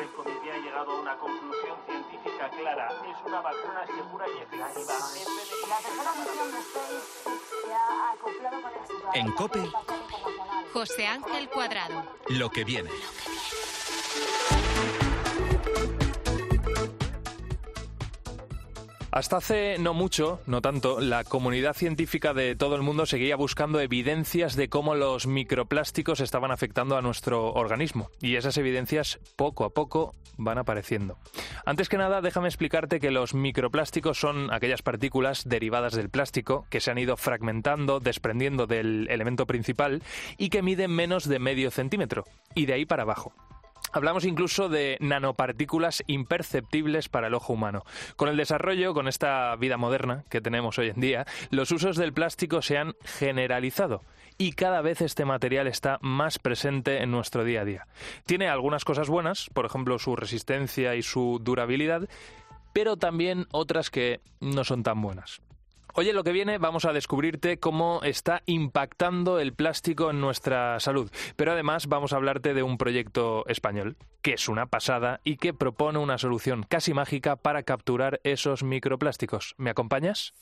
El comité ha llegado a una conclusión científica clara. Es una vacuna segura y efectiva. La tercera misión de SpaceX se ha acoplado con éxito. En COPE. José Ángel Cuadrado. Lo que viene. Hasta hace no mucho, no tanto, la comunidad científica de todo el mundo seguía buscando evidencias de cómo los microplásticos estaban afectando a nuestro organismo. Y esas evidencias poco a poco van apareciendo. Antes que nada, déjame explicarte que los microplásticos son aquellas partículas derivadas del plástico que se han ido fragmentando, desprendiendo del elemento principal y que miden menos de medio centímetro, y de ahí para abajo. Hablamos incluso de nanopartículas imperceptibles para el ojo humano. Con el desarrollo, con esta vida moderna que tenemos hoy en día, los usos del plástico se han generalizado y cada vez este material está más presente en nuestro día a día. Tiene algunas cosas buenas, por ejemplo su resistencia y su durabilidad, pero también otras que no son tan buenas. Oye, lo que viene vamos a descubrirte cómo está impactando el plástico en nuestra salud, pero además vamos a hablarte de un proyecto español que es una pasada y que propone una solución casi mágica para capturar esos microplásticos. ¿Me acompañas?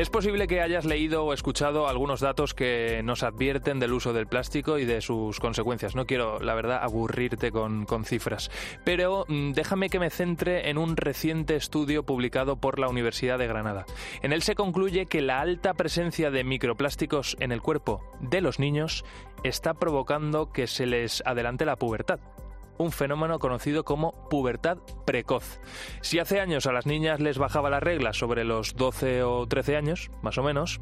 Es posible que hayas leído o escuchado algunos datos que nos advierten del uso del plástico y de sus consecuencias. No quiero, la verdad, aburrirte con, cifras, pero mm, déjame que me centre en un reciente estudio publicado por la Universidad de Granada. En él se concluye que la alta presencia de microplásticos en el cuerpo de los niños está provocando que se les adelante la pubertad un fenómeno conocido como pubertad precoz. Si hace años a las niñas les bajaba la regla sobre los 12 o 13 años, más o menos,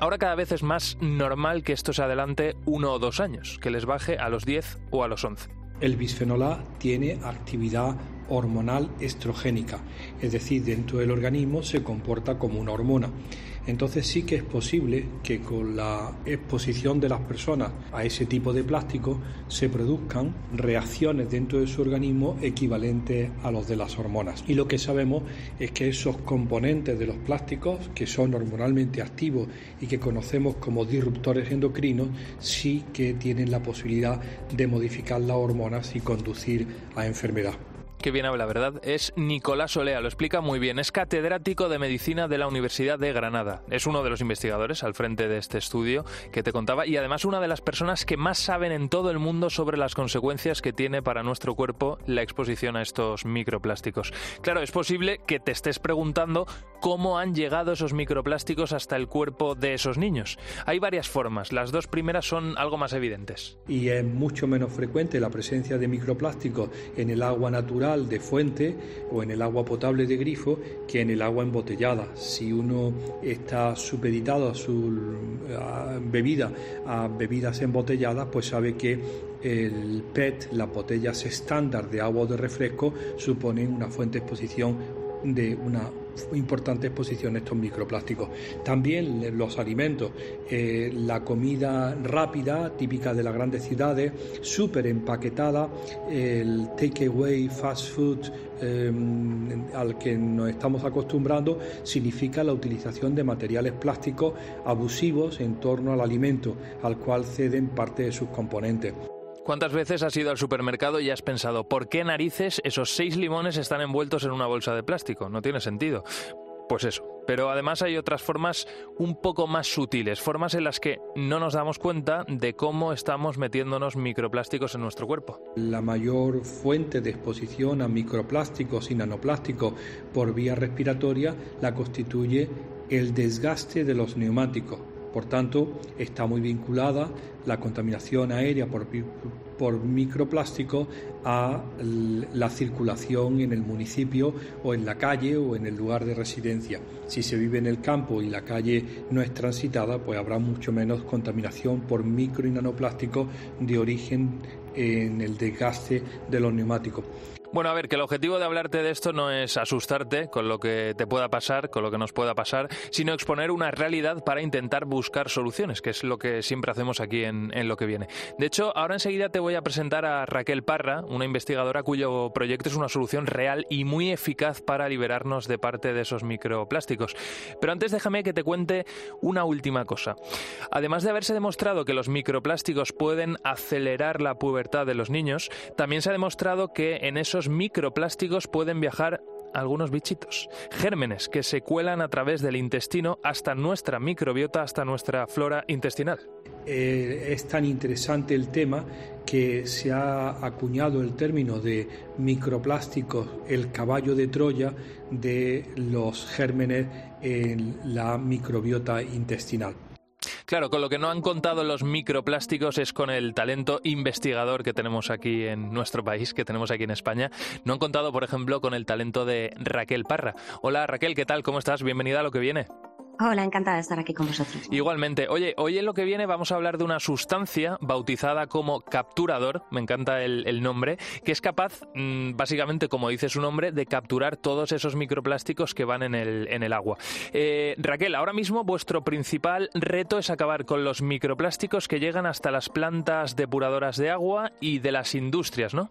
Ahora cada vez es más normal que esto se adelante uno o dos años, que les baje a los 10 o a los 11. El bisfenol A tiene actividad hormonal estrogénica, es decir, dentro del organismo se comporta como una hormona. Entonces sí que es posible que con la exposición de las personas a ese tipo de plástico se produzcan reacciones dentro de su organismo equivalentes a los de las hormonas. Y lo que sabemos es que esos componentes de los plásticos, que son hormonalmente activos y que conocemos como disruptores endocrinos, sí que tienen la posibilidad de modificar las hormonas y conducir a enfermedad que bien habla, ¿verdad? Es Nicolás Olea, lo explica muy bien. Es catedrático de medicina de la Universidad de Granada. Es uno de los investigadores al frente de este estudio que te contaba y además una de las personas que más saben en todo el mundo sobre las consecuencias que tiene para nuestro cuerpo la exposición a estos microplásticos. Claro, es posible que te estés preguntando cómo han llegado esos microplásticos hasta el cuerpo de esos niños. Hay varias formas. Las dos primeras son algo más evidentes. Y es mucho menos frecuente la presencia de microplásticos en el agua natural de fuente o en el agua potable de grifo que en el agua embotellada. Si uno está supeditado a su bebida a bebidas embotelladas, pues sabe que el PET, las botellas estándar de agua o de refresco, suponen una fuente de exposición de una importante exposición a estos microplásticos. También los alimentos, eh, la comida rápida, típica de las grandes ciudades, súper empaquetada, el takeaway, fast food em, al que nos estamos acostumbrando, significa la utilización de materiales plásticos abusivos en torno al alimento, al cual ceden parte de sus componentes. ¿Cuántas veces has ido al supermercado y has pensado, ¿por qué narices esos seis limones están envueltos en una bolsa de plástico? No tiene sentido. Pues eso. Pero además hay otras formas un poco más sutiles, formas en las que no nos damos cuenta de cómo estamos metiéndonos microplásticos en nuestro cuerpo. La mayor fuente de exposición a microplásticos y nanoplásticos por vía respiratoria la constituye el desgaste de los neumáticos por tanto, está muy vinculada la contaminación aérea por, por microplástico a la circulación en el municipio o en la calle o en el lugar de residencia. Si se vive en el campo y la calle no es transitada, pues habrá mucho menos contaminación por micro y nanoplásticos de origen en el desgaste de los neumáticos. Bueno, a ver, que el objetivo de hablarte de esto no es asustarte con lo que te pueda pasar, con lo que nos pueda pasar, sino exponer una realidad para intentar buscar soluciones, que es lo que siempre hacemos aquí en, lo que viene. De hecho, ahora enseguida te voy a presentar a Raquel Parra, una investigadora cuyo proyecto es una solución real y muy eficaz para liberarnos de parte de esos microplásticos. Pero antes déjame que te cuente una última cosa. Además de haberse demostrado que los microplásticos pueden acelerar la pubertad de los niños, también se ha demostrado que en esos microplásticos pueden viajar algunos bichitos, gérmenes que se cuelan a través del intestino hasta nuestra microbiota, hasta nuestra flora intestinal. Eh, es tan interesante el tema que se ha acuñado el término de microplásticos, el caballo de Troya de los gérmenes en la microbiota intestinal. Claro, con lo que no han contado los microplásticos es con el talento investigador que tenemos aquí en nuestro país, que tenemos aquí en España. No han contado, por ejemplo, con el talento de Raquel Parra. Hola Raquel, ¿qué tal? ¿Cómo estás? Bienvenida a lo que viene. Hola, encantada de estar aquí con vosotros. Igualmente. Oye, hoy en lo que viene vamos a hablar de una sustancia bautizada como capturador, me encanta el, nombre, que es capaz, mm, básicamente, como dice su nombre, de capturar todos esos microplásticos que van en el, en el agua. Eh, Raquel, ahora mismo vuestro principal reto es acabar con los microplásticos que llegan hasta las plantas depuradoras de agua y de las industrias, ¿no?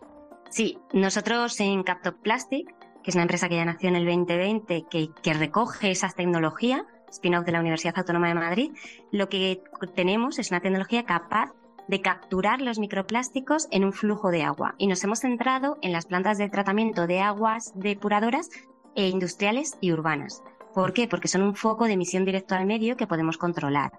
Sí, nosotros en Captoplastic, que es una empresa que ya nació en el 2020, que, que recoge esas tecnologías, spin-off de la Universidad Autónoma de Madrid, lo que tenemos es una tecnología capaz de capturar los microplásticos en un flujo de agua. Y nos hemos centrado en las plantas de tratamiento de aguas depuradoras e industriales y urbanas. ¿Por qué? Porque son un foco de emisión directo al medio que podemos controlar.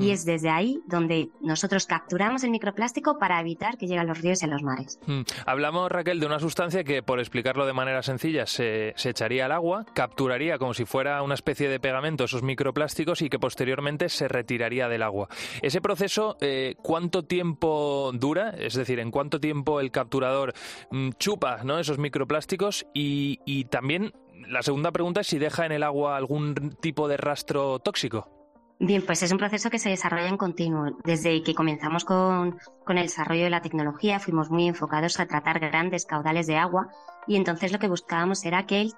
Y mm. es desde ahí donde nosotros capturamos el microplástico para evitar que llegue a los ríos y a los mares. Mm. Hablamos, Raquel, de una sustancia que, por explicarlo de manera sencilla, se, echaría al agua, capturaría como si fuera una especie de pegamento esos microplásticos y que posteriormente se retiraría del agua. Ese proceso, eh, ¿cuánto tiempo dura? Es decir, ¿en cuánto tiempo el capturador mm, chupa ¿no? esos microplásticos? Y, y también la segunda pregunta es si deja en el agua algún tipo de rastro tóxico. Bien, pues es un proceso que se desarrolla en continuo. Desde que comenzamos con, el desarrollo de la tecnología, fuimos muy enfocados a tratar grandes caudales de agua y entonces lo que buscábamos era que,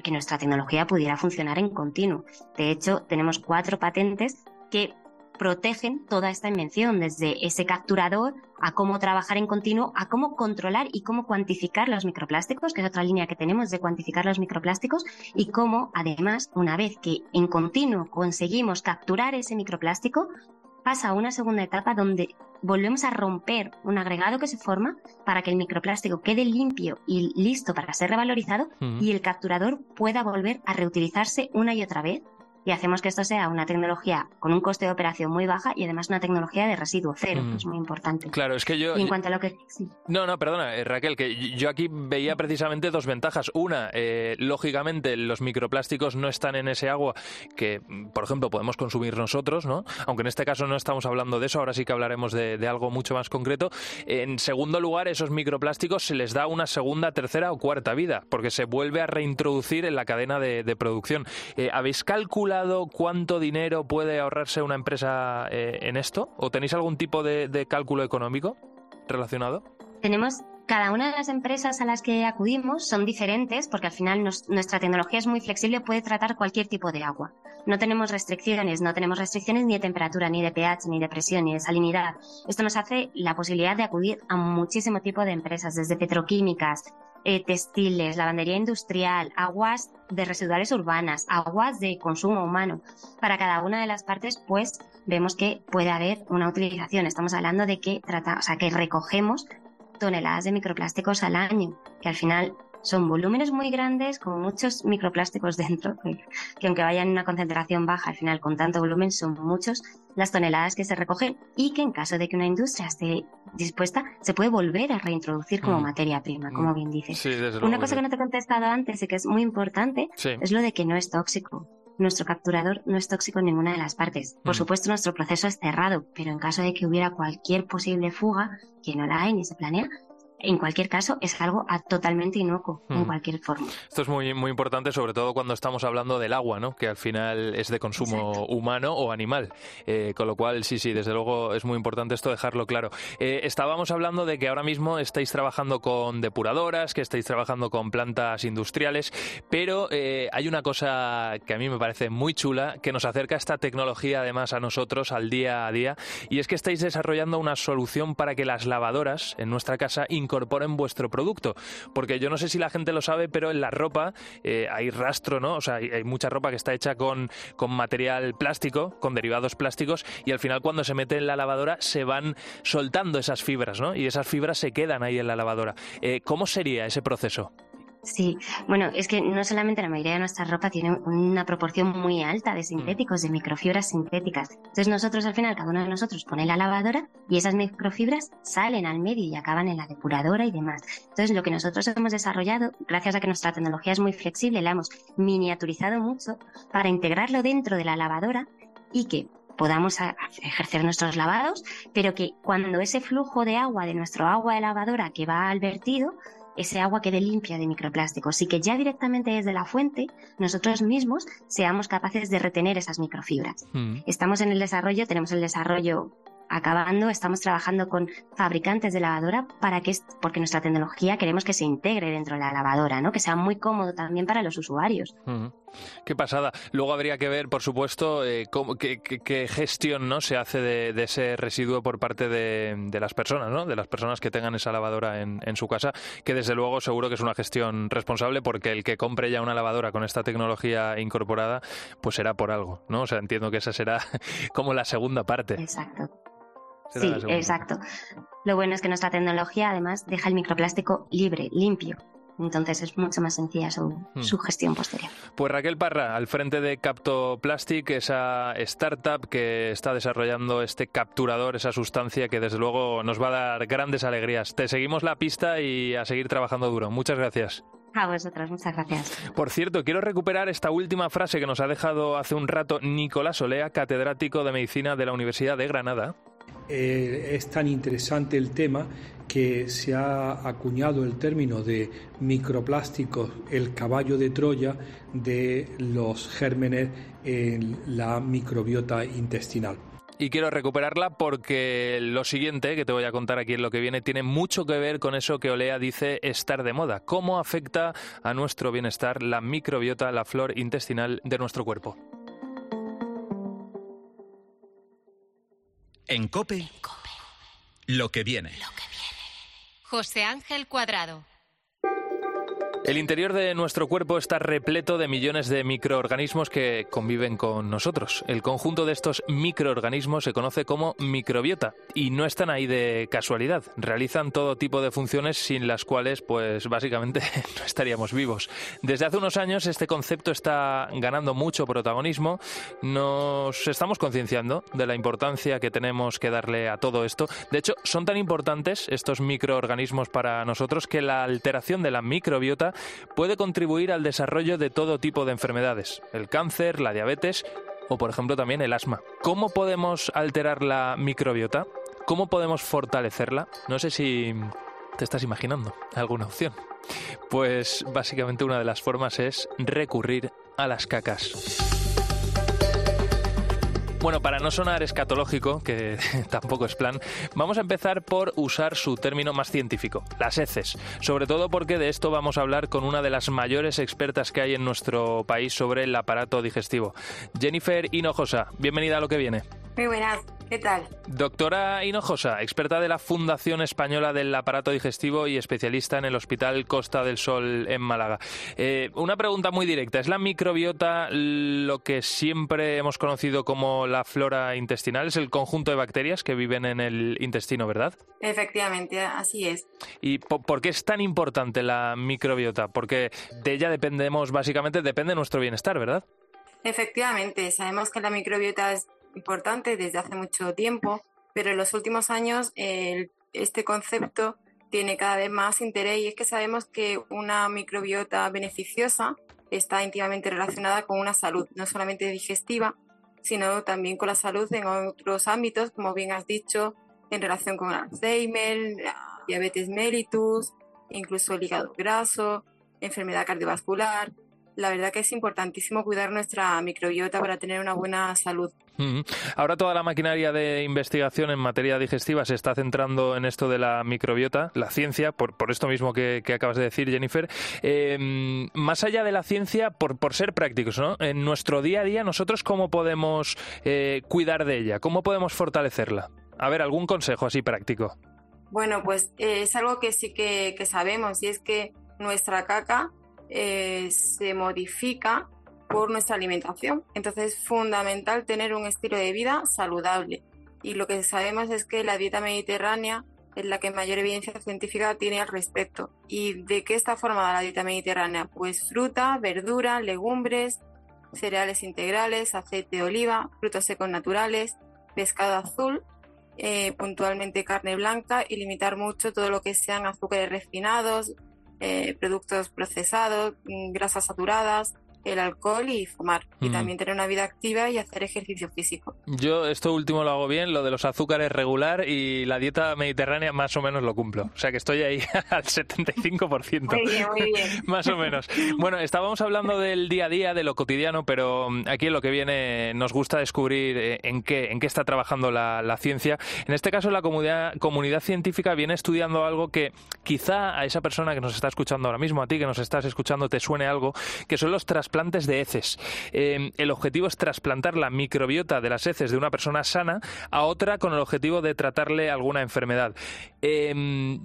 que nuestra tecnología pudiera funcionar en continuo. De hecho, tenemos cuatro patentes que protegen toda esta invención, desde ese capturador a cómo trabajar en continuo, a cómo controlar y cómo cuantificar los microplásticos, que es otra línea que tenemos de cuantificar los microplásticos, y cómo además, una vez que en continuo conseguimos capturar ese microplástico, pasa a una segunda etapa donde volvemos a romper un agregado que se forma para que el microplástico quede limpio y listo para ser revalorizado y el capturador pueda volver a reutilizarse una y otra vez y hacemos que esto sea una tecnología con un coste de operación muy baja y además una tecnología de residuo cero, que es muy importante. Claro, es que yo... en cuanto a lo que... No, no, perdona, eh, Raquel, que yo aquí veía precisamente dos ventajas. Una, eh, lógicamente los microplásticos no están en ese agua que, por ejemplo, podemos consumir nosotros, ¿no? Aunque en este caso no estamos hablando de eso, ahora sí que hablaremos de, algo mucho más concreto. En segundo lugar, esos microplásticos se les da una segunda, tercera o cuarta vida, porque se vuelve a reintroducir en la cadena de, producción. Eh, ¿Habéis calculado cuánto dinero puede ahorrarse una empresa eh, en esto? ¿O tenéis algún tipo de, cálculo económico relacionado? Tenemos cada una de las empresas a las que acudimos son diferentes porque al final nuestra tecnología es muy flexible, puede tratar cualquier tipo de agua. No tenemos restricciones, no tenemos restricciones ni de temperatura, ni de pH, ni de presión, ni de salinidad. Esto nos hace la posibilidad de acudir a muchísimo tipo de empresas, desde petroquímicas, eh, textiles, lavandería industrial, aguas de residuales urbanas, aguas de consumo humano. Para cada una de las partes, pues vemos que puede haber una utilización. Estamos hablando de que trata, o sea, que recogemos toneladas de microplásticos al año, que al final son volúmenes muy grandes con muchos microplásticos dentro, que aunque vayan en una concentración baja, al final con tanto volumen son muchos las toneladas que se recogen y que en caso de que una industria esté dispuesta, se puede volver a reintroducir como mm. materia prima, como mm. bien dices. una cosa que no te he contestado antes y que es muy importante es lo de que no es tóxico. Nuestro capturador no es tóxico en ninguna de las partes. Por mm. supuesto, nuestro proceso es cerrado, pero en caso de que hubiera cualquier posible fuga, que no la hay ni se planea, en cualquier caso es algo totalmente inocuo en hmm. cualquier forma. Esto es muy, muy importante, sobre todo cuando estamos hablando del agua, ¿no? que al final es de consumo humano o animal. Eh, con lo cual, sí, sí, desde luego es muy importante esto dejarlo claro. Eh, estábamos hablando de que ahora mismo estáis trabajando con depuradoras, que estáis trabajando con plantas industriales, pero eh, hay una cosa que a mí me parece muy chula, que nos acerca esta tecnología además a nosotros al día a día, y es que estáis desarrollando una solución para que las lavadoras en nuestra casa incorporen vuestro producto. Porque yo no sé si la gente lo sabe, pero en la ropa eh, hay rastro, ¿no? O sea, hay, mucha ropa que está hecha con, con material plástico, con derivados plásticos, y al final cuando se mete en la lavadora se van soltando esas fibras, ¿no? Y esas fibras se quedan ahí en la lavadora. Eh, ¿Cómo sería ese proceso? Sí, bueno, es que no solamente la mayoría de nuestra ropa tiene una proporción muy alta de sintéticos, de microfibras sintéticas. Entonces nosotros al final, cada uno de nosotros pone la lavadora y esas microfibras salen al medio y acaban en la depuradora y demás. Entonces lo que nosotros hemos desarrollado, gracias a que nuestra tecnología es muy flexible, la hemos miniaturizado mucho para integrarlo dentro de la lavadora y que podamos ejercer nuestros lavados, pero que cuando ese flujo de agua de nuestro agua de lavadora que va al vertido ese agua quede limpia de microplásticos y que ya directamente desde la fuente nosotros mismos seamos capaces de retener esas microfibras. Mm. Estamos en el desarrollo, tenemos el desarrollo acabando, estamos trabajando con fabricantes de lavadora para que, porque nuestra tecnología queremos que se integre dentro de la lavadora, ¿no? Que sea muy cómodo también para los usuarios. Qué pasada. Luego habría que ver, por supuesto, eh, qué, gestión ¿no? se hace de, ese residuo por parte de, las personas, ¿no? De las personas que tengan esa lavadora en, su casa, que desde luego seguro que es una gestión responsable porque el que compre ya una lavadora con esta tecnología incorporada, pues será por algo, ¿no? O sea, entiendo que esa será como la segunda parte. Exacto sí, exacto. Lo bueno es que nuestra tecnología además deja el microplástico libre, limpio. Entonces es mucho más sencilla hmm. su, gestión posterior. Pues Raquel Parra, al frente de Captoplastic, esa startup que está desarrollando este capturador, esa sustancia que desde luego nos va a dar grandes alegrías. Te seguimos la pista y a seguir trabajando duro. Muchas gracias. A vosotros, muchas gracias. Por cierto, quiero recuperar esta última frase que nos ha dejado hace un rato Nicolás Olea, catedrático de Medicina de la Universidad de Granada. Eh, es tan interesante el tema que se ha acuñado el término de microplásticos, el caballo de Troya de los gérmenes en la microbiota intestinal. Y quiero recuperarla porque lo siguiente que te voy a contar aquí en lo que viene tiene mucho que ver con eso que Olea dice estar de moda. ¿Cómo afecta a nuestro bienestar la microbiota, la flor intestinal de nuestro cuerpo? En Cope, lo que viene. José Ángel Cuadrado. El interior de nuestro cuerpo está repleto de millones de microorganismos que conviven con nosotros. El conjunto de estos microorganismos se conoce como microbiota y no están ahí de casualidad. Realizan todo tipo de funciones sin las cuales, pues básicamente no estaríamos vivos. Desde hace unos años este concepto está ganando mucho protagonismo. Nos estamos concienciando de la importancia que tenemos que darle a todo esto. De hecho, son tan importantes estos microorganismos para nosotros que la alteración de la microbiota puede contribuir al desarrollo de todo tipo de enfermedades, el cáncer, la diabetes o por ejemplo también el asma. ¿Cómo podemos alterar la microbiota? ¿Cómo podemos fortalecerla? No sé si te estás imaginando alguna opción. Pues básicamente una de las formas es recurrir a las cacas. Bueno, para no sonar escatológico, que tampoco es plan, vamos a empezar por usar su término más científico, las heces. Sobre todo porque de esto vamos a hablar con una de las mayores expertas que hay en nuestro país sobre el aparato digestivo. Jennifer Hinojosa, bienvenida a lo que viene. Muy buenas. ¿Qué tal? Doctora Hinojosa, experta de la Fundación Española del Aparato Digestivo y especialista en el Hospital Costa del Sol en Málaga. Eh, una pregunta muy directa. ¿Es la microbiota lo que siempre hemos conocido como la flora intestinal? Es el conjunto de bacterias que viven en el intestino, ¿verdad? Efectivamente, así es. ¿Y por qué es tan importante la microbiota? Porque de ella dependemos, básicamente, depende de nuestro bienestar, ¿verdad? Efectivamente, sabemos que la microbiota es importante desde hace mucho tiempo, pero en los últimos años este concepto tiene cada vez más interés y es que sabemos que una microbiota beneficiosa está íntimamente relacionada con una salud, no solamente digestiva, sino también con la salud en otros ámbitos, como bien has dicho, en relación con Alzheimer, diabetes mellitus, incluso el hígado graso, enfermedad cardiovascular. La verdad que es importantísimo cuidar nuestra microbiota para tener una buena salud. Ahora toda la maquinaria de investigación en materia digestiva se está centrando en esto de la microbiota, la ciencia, por, por esto mismo que, acabas de decir, Jennifer. Em, más allá de la ciencia, por, por ser prácticos, ¿no? En nuestro día a día, nosotros cómo podemos eh, cuidar de ella, cómo podemos fortalecerla. A ver, algún consejo así práctico. Bueno, pues eh, es algo que sí que, sabemos y es que nuestra caca eh, se modifica por nuestra alimentación. Entonces es fundamental tener un estilo de vida saludable. Y lo que sabemos es que la dieta mediterránea es la que mayor evidencia científica tiene al respecto. ¿Y de qué está formada la dieta mediterránea? Pues fruta, verdura, legumbres, cereales integrales, aceite de oliva, frutos secos naturales, pescado azul, eh, puntualmente carne blanca y limitar mucho todo lo que sean azúcares refinados, eh, productos procesados, mm, grasas saturadas, el alcohol y fumar. Y también tener una vida activa y hacer ejercicio físico. Yo esto último lo hago bien, lo de los azúcares regular y la dieta mediterránea más o menos lo cumplo. O sea que estoy ahí al 75%. Muy bien, muy bien. más o menos. Bueno, estábamos hablando del día a día, de lo cotidiano, pero mm, aquí en lo que viene nos gusta descubrir eh, en qué, en qué está trabajando la, ciencia. En este caso, la comunidad, comunidad científica viene estudiando algo que quizá a esa persona que nos está escuchando ahora mismo, a ti que nos estás escuchando, te suene algo, que son los trasplantes de heces. Eh, el objetivo es trasplantar la microbiota de las heces de una persona sana a otra con el objetivo de tratarle alguna enfermedad. Eh,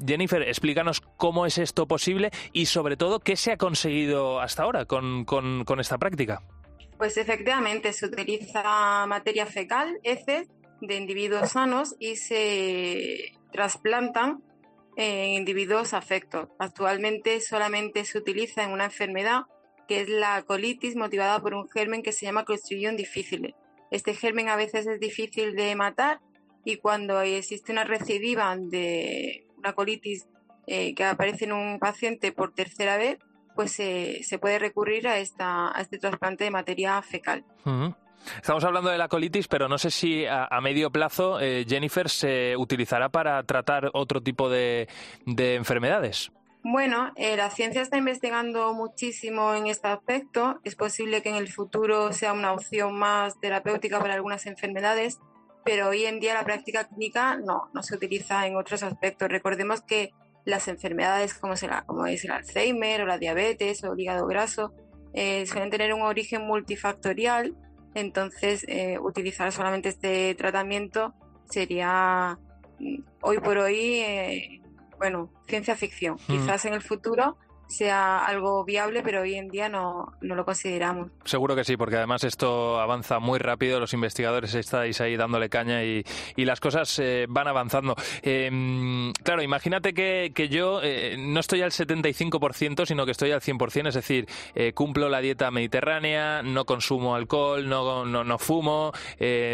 Jennifer, explícanos cómo es esto posible y sobre todo qué se ha conseguido hasta ahora con, con esta práctica. Pues efectivamente se utiliza materia fecal, heces de individuos sanos y se trasplantan en individuos afectos. Actualmente solamente se utiliza en una enfermedad que es la colitis motivada por un germen que se llama Clostridium difficile. Este germen a veces es difícil de matar y cuando existe una recidiva de una colitis eh, que aparece en un paciente por tercera vez, pues se puede recurrir a, esta, a este trasplante de materia fecal. Estamos hablando de la colitis, pero no sé si a, medio plazo, eh, Jennifer, se utilizará para tratar otro tipo de enfermedades. Bueno, eh, la ciencia está investigando muchísimo en este aspecto. Es posible que en el futuro sea una opción más terapéutica para algunas enfermedades, pero hoy en día la práctica clínica no, no se utiliza en otros aspectos. Recordemos que las enfermedades como, es el Alzheimer o la diabetes o el hígado graso eh, suelen tener un origen multifactorial, entonces eh, utilizar solamente este tratamiento sería mm, hoy por hoy bueno, ciencia ficción. Quizás en el futuro sea algo viable, pero hoy en día no, no, lo consideramos. Seguro que sí, porque además esto avanza muy rápido, los investigadores estáis ahí dándole caña y, y las cosas eh, van avanzando. Em, claro, imagínate que, que yo eh, no estoy al 75%, sino que estoy al 100%, es decir, eh, cumplo la dieta mediterránea, no consumo alcohol, no, no, no fumo,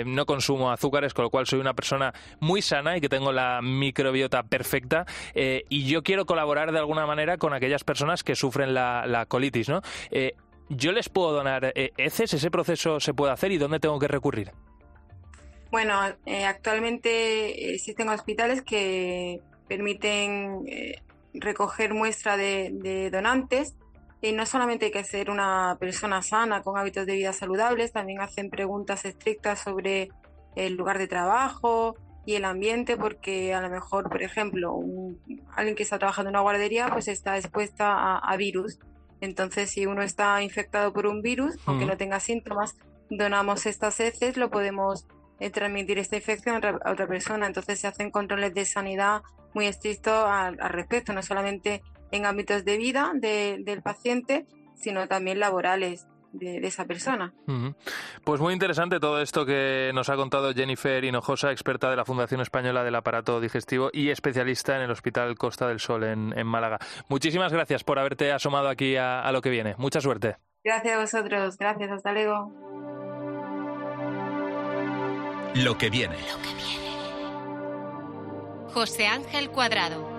no consumo azúcares, con lo cual soy una persona muy sana y que tengo la microbiota perfecta y yo quiero colaborar de alguna manera con aquellas personas que sufren la, colitis, ¿no? Eh, ¿Yo les puedo donar eh, heces? ¿Ese proceso se puede hacer y dónde tengo que recurrir? Bueno, eh, actualmente existen hospitales que permiten recoger muestra de, donantes y no solamente hay que ser una persona sana con hábitos de vida saludables, también hacen preguntas estrictas sobre el lugar de trabajo, y el ambiente porque a lo mejor, por ejemplo, alguien que está trabajando en una guardería pues está expuesta a, virus. Entonces, si uno está infectado por un virus, aunque no tenga síntomas, donamos estas heces, lo podemos eh, transmitir esta infección a otra persona. Entonces se hacen controles de sanidad muy estrictos al, respecto, no solamente en ámbitos de vida del paciente, sino también laborales de, esa persona. Pues muy interesante todo esto que nos ha contado Jennifer Hinojosa, experta de la Fundación Española del Aparato Digestivo y especialista en el Hospital Costa del Sol en, Málaga. Muchísimas gracias por haberte asomado aquí a, lo que viene. Mucha suerte. Gracias a vosotros. Gracias. Hasta luego. Lo que viene. Lo que viene. José Ángel Cuadrado.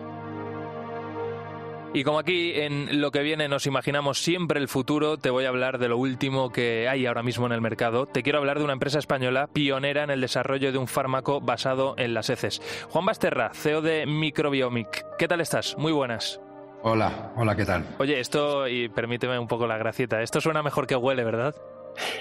Y como aquí en lo que viene nos imaginamos siempre el futuro, te voy a hablar de lo último que hay ahora mismo en el mercado. Te quiero hablar de una empresa española pionera en el desarrollo de un fármaco basado en las heces. Juan Basterra, CEO de Microbiomic. ¿Qué tal estás? Muy buenas. Hola, hola, ¿qué tal? Oye, esto, y permíteme un poco la gracieta, esto suena mejor que huele, ¿verdad?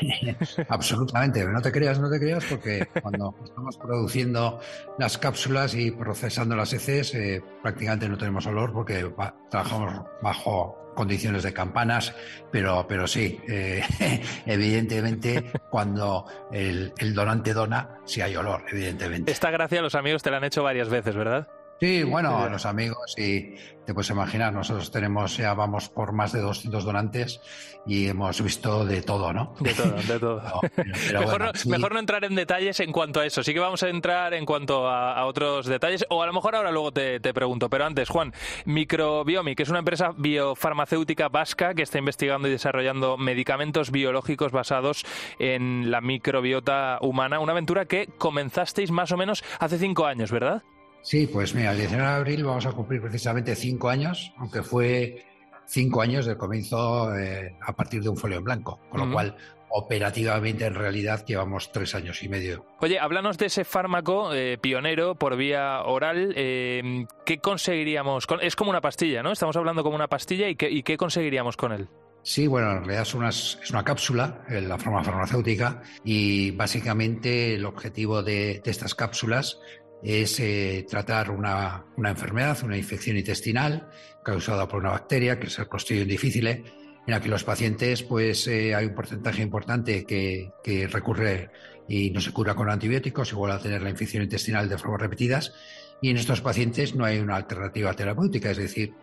Absolutamente, no te creas, no te creas, porque cuando estamos produciendo las cápsulas y procesando las heces, eh, prácticamente no tenemos olor porque trabajamos bajo condiciones de campanas, pero, pero sí, eh, evidentemente cuando el, el donante dona, sí hay olor, evidentemente. Esta gracia los amigos te la han hecho varias veces, ¿verdad? Sí, bueno, los amigos y te puedes imaginar, nosotros tenemos, ya vamos por más de 200 donantes y hemos visto de todo, ¿no? De todo, de todo. mejor, no, entrar en detalles en cuanto a eso. Sí que vamos a entrar en cuanto a, otros detalles, o a lo mejor ahora luego te, pregunto. Pero antes, Juan, Microbiomi, que es una empresa biofarmacéutica vasca que está investigando y desarrollando medicamentos biológicos basados en la microbiota humana. Una aventura que comenzasteis más o menos hace cinco años, ¿verdad? Sí, pues mira, el 19 de abril vamos a cumplir precisamente cinco años, aunque fue cinco años del comienzo eh, a partir de un folio en blanco, con lo cual operativamente en realidad llevamos tres años y medio. Oye, háblanos de ese fármaco eh, pionero por vía oral. Eh, ¿Qué conseguiríamos? Con... Es como una pastilla, ¿no? Estamos hablando como una pastilla y qué, conseguiríamos con él. Sí, bueno, en realidad es una, es una cápsula, en la forma farmacéutica, y básicamente el objetivo de, de estas cápsulas es eh, tratar una, enfermedad, una infección intestinal causada por una bacteria, que es el Clostridium difficile, en la que los pacientes, pues eh, hay un porcentaje importante que, recurre y no se cura con antibióticos, igual a tener la infección intestinal de formas repetidas, y en estos pacientes no hay una alternativa terapéutica, es decir,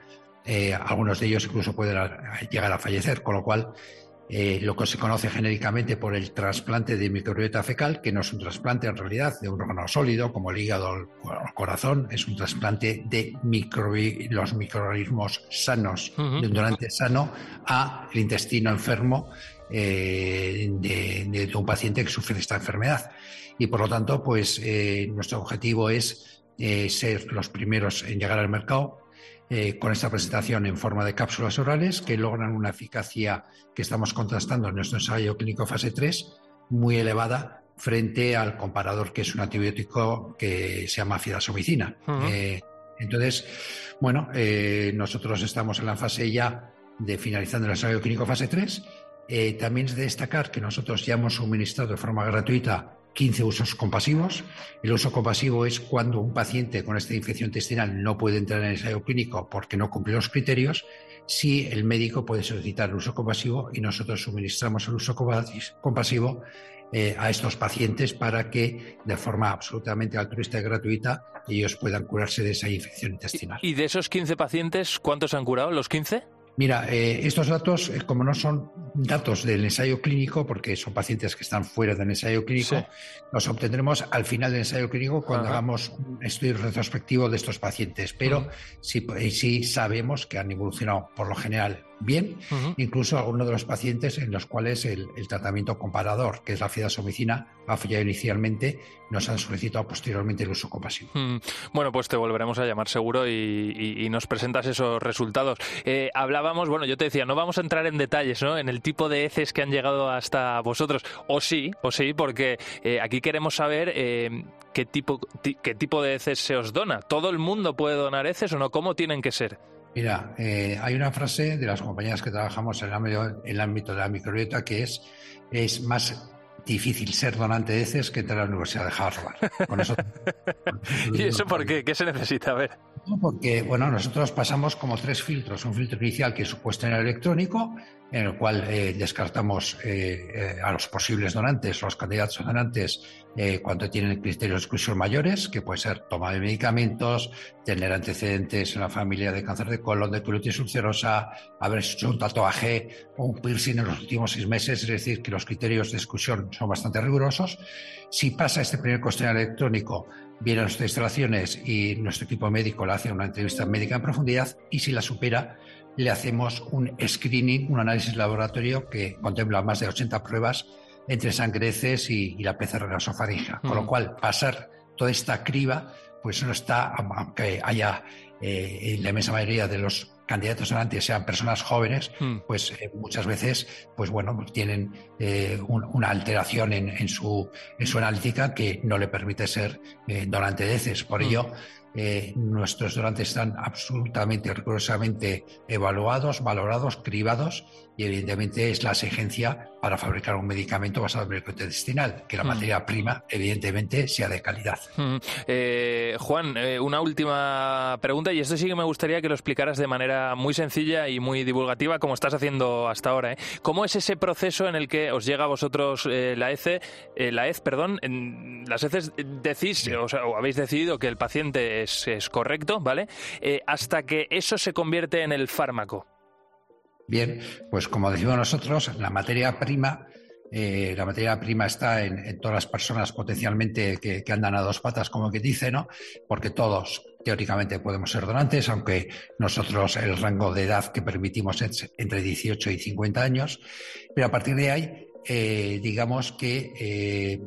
eh, algunos de ellos incluso pueden llegar a fallecer, con lo cual eh, lo que se conoce genéricamente por el trasplante de microbiota fecal, que no es un trasplante en realidad de un órgano sólido como el hígado o el corazón, es un trasplante de los microorganismos sanos, de un donante sano, a el intestino enfermo eh, de, un paciente que sufre esta enfermedad. Y por lo tanto, pues eh, nuestro objetivo es ser los primeros en llegar al mercado eh, con esta presentación en forma de cápsulas orales que logran una eficacia que estamos contrastando en nuestro ensayo clínico fase 3 muy elevada frente al comparador que es un antibiótico que se llama fidasomicina. Eh, entonces, bueno, eh, nosotros estamos en la fase ya de finalizando el ensayo clínico fase 3. también es de destacar que nosotros ya hemos suministrado de forma gratuita 15 usos compasivos. El uso compasivo es cuando un paciente con esta infección intestinal no puede entrar en el ensayo clínico porque no cumple los criterios, si el médico puede solicitar el uso compasivo y nosotros suministramos el uso compasivo eh, a estos pacientes para que de forma absolutamente altruista y gratuita ellos puedan curarse de esa infección intestinal. ¿Y de esos 15 pacientes cuántos han curado? ¿Los 15? Mira, eh, estos datos, eh, como no son datos del ensayo clínico, porque son pacientes que están fuera del ensayo clínico, los obtendremos al final del ensayo clínico cuando hagamos un estudio retrospectivo de estos pacientes. Pero sí, sí sabemos que han evolucionado por lo general bien, incluso algunos de los pacientes en los cuales el, tratamiento comparador, que es la fidasomicina, ha fallado inicialmente, nos han solicitado posteriormente el uso compasivo. Mm. Bueno, pues te volveremos a llamar seguro y, nos presentas esos resultados. Eh, hablábamos, bueno, yo te decía, no vamos a entrar en detalles, ¿no? En el tipo de heces que han llegado hasta vosotros, o sí, o sí, porque eh, aquí queremos saber eh, qué tipo, qué tipo de heces se os dona. ¿Todo el mundo puede donar heces o no? ¿Cómo tienen que ser? Mira, eh, hay una frase de las compañías que trabajamos en el ámbito, de la microbiota que es, es más difícil ser donante de heces que entrar a la Universidad de Harvard. ¿Y eso por qué? ¿Qué se necesita? ver. Porque, bueno, nosotros pasamos como tres filtros. Un filtro inicial que es su cuestionario electrónico, en el cual eh, descartamos eh, eh, a los posibles donantes, los candidatos a donantes, cuando tienen criterios de exclusión mayores, que puede ser toma de medicamentos, tener antecedentes en la familia de cáncer de colon, de colitis ulcerosa, haber hecho un tatuaje o un piercing en los últimos seis meses, es decir, que los criterios de exclusión son bastante rigurosos. Si pasa este primer cuestionario electrónico, vienen nuestras instalaciones y nuestro equipo médico le hace una entrevista médica en profundidad y si la supera, le hacemos un screening, un análisis laboratorio que contempla más de 80 pruebas entre sangre, heces y, la PCR nasofaringia. Con lo cual, pasar toda esta criba, pues no está, aunque haya eh, en la inmensa mayoría de los candidatos donantes sean personas jóvenes, mm. pues eh, muchas veces, pues bueno, pues tienen eh, una alteración en, su, en su analítica que no le permite ser donante de heces. Por mm. ello, eh, nuestros donantes están absolutamente rigurosamente evaluados, valorados, cribados y evidentemente es la exigencia para fabricar un medicamento basado en el intestinal, que la mm. materia prima evidentemente sea de calidad. Mm. Eh, Juan, eh, una última pregunta y esto sí que me gustaría que lo explicaras de manera muy sencilla y muy divulgativa como estás haciendo hasta ahora. ¿Cómo es ese proceso en el que os llega a vosotros la ECE, la EZ, perdón, en las heces decís o, o habéis decidido que el paciente es, correcto, ¿vale? Eh, hasta que eso se convierte en el fármaco. Bien, pues como decimos nosotros, la materia prima eh, la materia prima está en, todas las personas potencialmente que, andan a dos patas, como que dice, ¿no? Porque todos teóricamente podemos ser donantes, aunque nosotros el rango de edad que permitimos es entre 18 y 50 años, pero a partir de ahí, eh, digamos que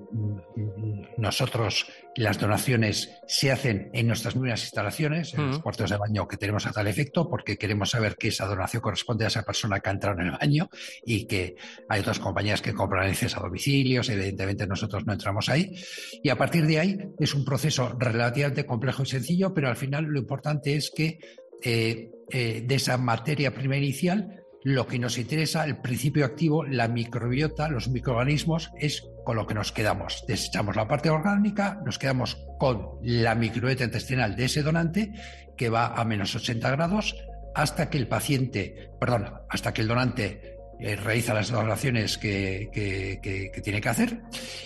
nosotros las donaciones se hacen en nuestras mismas instalaciones, en los cuartos de baño que tenemos a tal efecto, porque queremos saber que esa donación corresponde a esa persona que ha entrado en el baño y que hay otras compañías que compran heces a domicilios, evidentemente nosotros no entramos ahí. Y a partir de ahí es un proceso relativamente complejo y sencillo, pero al final lo importante es que eh, eh, de esa materia prima inicial lo que nos interesa, el principio activo, la microbiota, los microorganismos, es con lo que nos quedamos. Desechamos la parte orgánica, nos quedamos con la microbiota intestinal de ese donante, que va a menos 80 grados, hasta que el paciente, perdón, hasta que el donante eh, realiza las donaciones que, tiene que hacer.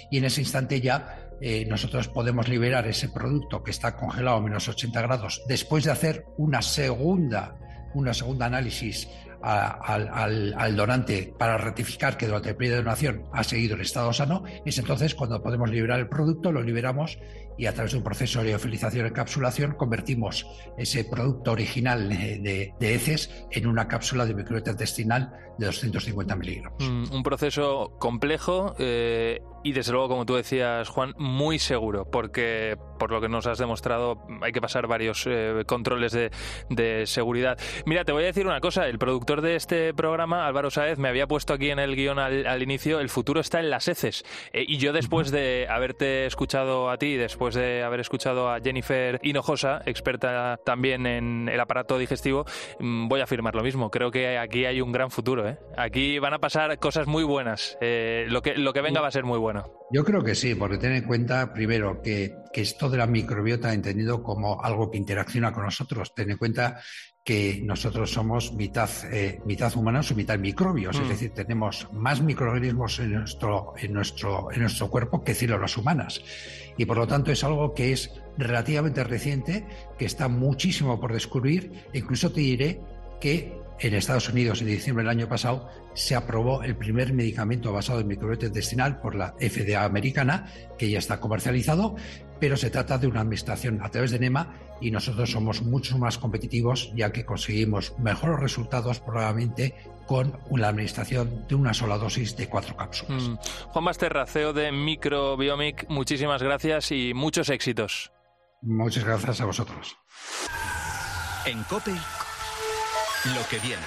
Y en ese instante ya eh, nosotros podemos liberar ese producto que está congelado a menos 80 grados después de hacer una segunda, una segunda análisis al, donante para ratificar que durante el periodo de donación ha seguido el estado sano, es entonces cuando podemos liberar el producto, lo liberamos y a través de un proceso de liofilización encapsulación convertimos ese producto original de, heces en una cápsula de microbiota intestinal de 250 miligramos. Mm, un proceso complejo eh, y desde luego, como tú decías, Juan, muy seguro, porque por lo que nos has demostrado hay que pasar varios eh, controles de, seguridad. Mira, te voy a decir una cosa, el productor de este programa, Álvaro Saez, me había puesto aquí en el guion al, inicio, el futuro está en las heces. Eh, y yo después de haberte escuchado a ti, después de haber escuchado a Jennifer Hinojosa, experta también en el aparato digestivo, mm, voy a afirmar lo mismo. Creo que aquí hay un gran futuro. ¿eh? Aquí van a pasar cosas muy buenas. lo, que, lo que venga va a ser muy bueno. Yo creo que sí, porque ten en cuenta, primero, que, esto de la microbiota entendido como algo que interacciona con nosotros. Ten en cuenta que nosotros somos mitad, eh, mitad humanos y mitad microbios, es mm. decir, tenemos más microorganismos en nuestro, en, nuestro, en nuestro cuerpo que células humanas. Y por lo tanto es algo que es relativamente reciente, que está muchísimo por descubrir. E incluso te diré que en Estados Unidos, en diciembre del año pasado, se aprobó el primer medicamento basado en microbiota intestinal por la FDA americana, que ya está comercializado, pero se trata de una administración a través de NEMA y nosotros somos mucho más competitivos ya que conseguimos mejores resultados probablemente con la administración de una sola dosis de cuatro cápsulas. Mm. Juan Basterra, CEO de Microbiomic, muchísimas gracias y muchos éxitos. Muchas gracias a vosotros. En COPE lo que viene.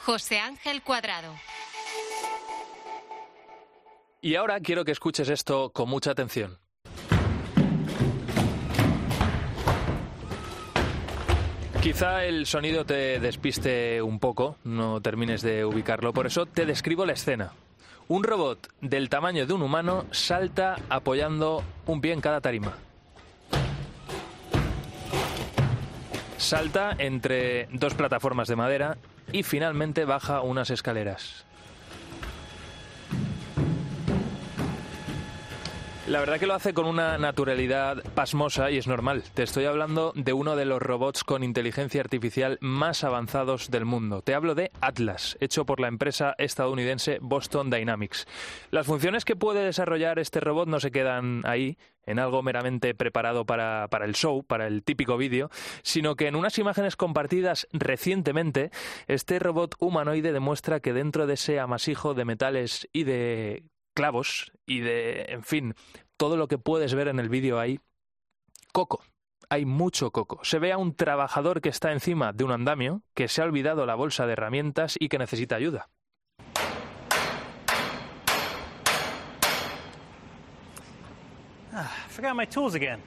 José Ángel Cuadrado. Y ahora quiero que escuches esto con mucha atención. Quizá el sonido te despiste un poco, no termines de ubicarlo, por eso te describo la escena. Un robot del tamaño de un humano salta apoyando un pie en cada tarima. Salta entre dos plataformas de madera y finalmente baja unas escaleras. La verdad que lo hace con una naturalidad pasmosa y es normal. Te estoy hablando de uno de los robots con inteligencia artificial más avanzados del mundo. Te hablo de Atlas, hecho por la empresa estadounidense Boston Dynamics. Las funciones que puede desarrollar este robot no se quedan ahí, en algo meramente preparado para, para el show, para el típico vídeo, sino que en unas imágenes compartidas recientemente, este robot humanoide demuestra que dentro de ese amasijo de metales y de clavos y de, en fin, todo lo que puedes ver en el vídeo hay coco. Hay mucho coco. Se ve a un trabajador que está encima de un andamio, que se ha olvidado la bolsa de herramientas y que necesita ayuda. Ah, forgot my tools again.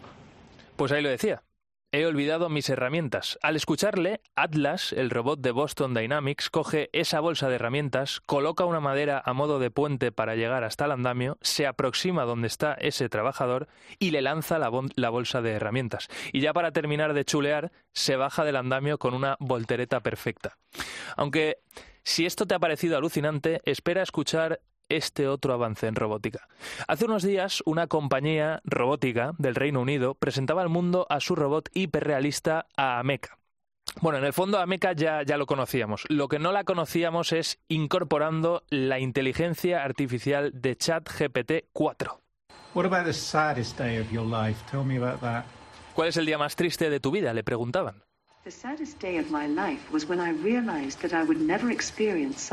Pues ahí lo decía. He olvidado mis herramientas. Al escucharle, Atlas, el robot de Boston Dynamics, coge esa bolsa de herramientas, coloca una madera a modo de puente para llegar hasta el andamio, se aproxima donde está ese trabajador y le lanza la, la bolsa de herramientas. Y ya para terminar de chulear, se baja del andamio con una voltereta perfecta. Aunque si esto te ha parecido alucinante, espera escuchar este otro avance en robótica. Hace unos días, una compañía robótica del Reino Unido presentaba al mundo a su robot hiperrealista a Ameca. Bueno, en el fondo a Ameca ya, ya lo conocíamos. Lo que no la conocíamos es incorporando la inteligencia artificial de ChatGPT 4. ¿Cuál es el día más triste de tu vida? Le preguntaban.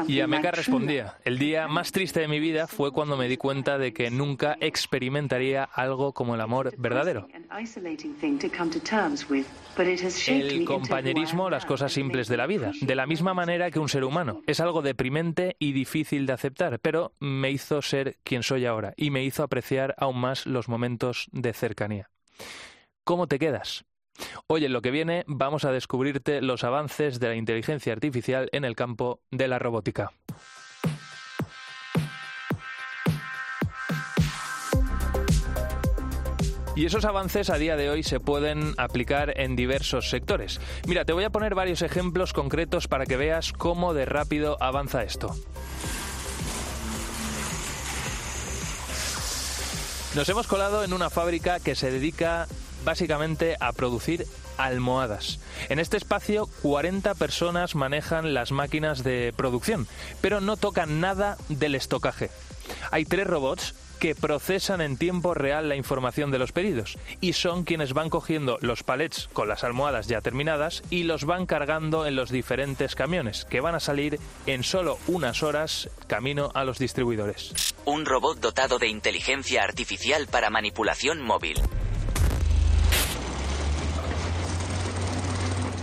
Y Ameca respondía, el día más triste de mi vida fue cuando me di cuenta de que nunca experimentaría algo como el amor verdadero. El compañerismo, las cosas simples de la vida, de la misma manera que un ser humano. Es algo deprimente y difícil de aceptar, pero me hizo ser quien soy ahora y me hizo apreciar aún más los momentos de cercanía. ¿Cómo te quedas? Hoy en lo que viene vamos a descubrirte los avances de la inteligencia artificial en el campo de la robótica. Y esos avances a día de hoy se pueden aplicar en diversos sectores. Mira, te voy a poner varios ejemplos concretos para que veas cómo de rápido avanza esto. Nos hemos colado en una fábrica que se dedica básicamente a producir almohadas. En este espacio 40 personas manejan las máquinas de producción, pero no tocan nada del estocaje. Hay tres robots que procesan en tiempo real la información de los pedidos y son quienes van cogiendo los palets con las almohadas ya terminadas y los van cargando en los diferentes camiones que van a salir en solo unas horas camino a los distribuidores. Un robot dotado de inteligencia artificial para manipulación móvil.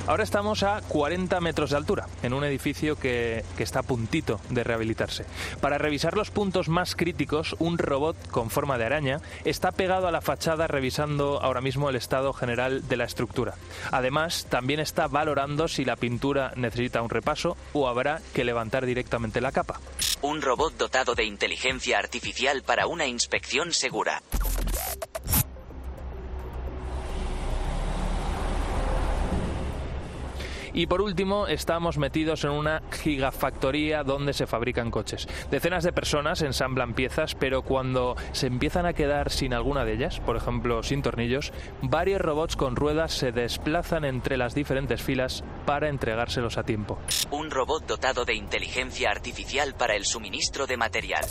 Ahora estamos a 40 metros de altura, en un edificio que, que, está a puntito de rehabilitarse. Para revisar los puntos más críticos, un robot con forma de araña está pegado a la fachada revisando ahora mismo el estado general de la estructura. Además, también está valorando si la pintura necesita un repaso o habrá que levantar directamente la capa. Un robot dotado de inteligencia artificial para una inspección segura. Y por último, estamos metidos en una gigafactoría donde se fabrican coches. Decenas de personas ensamblan piezas, pero cuando se empiezan a quedar sin alguna de ellas, por ejemplo sin tornillos, varios robots con ruedas se desplazan entre las diferentes filas para entregárselos a tiempo. Un robot dotado de inteligencia artificial para el suministro de material.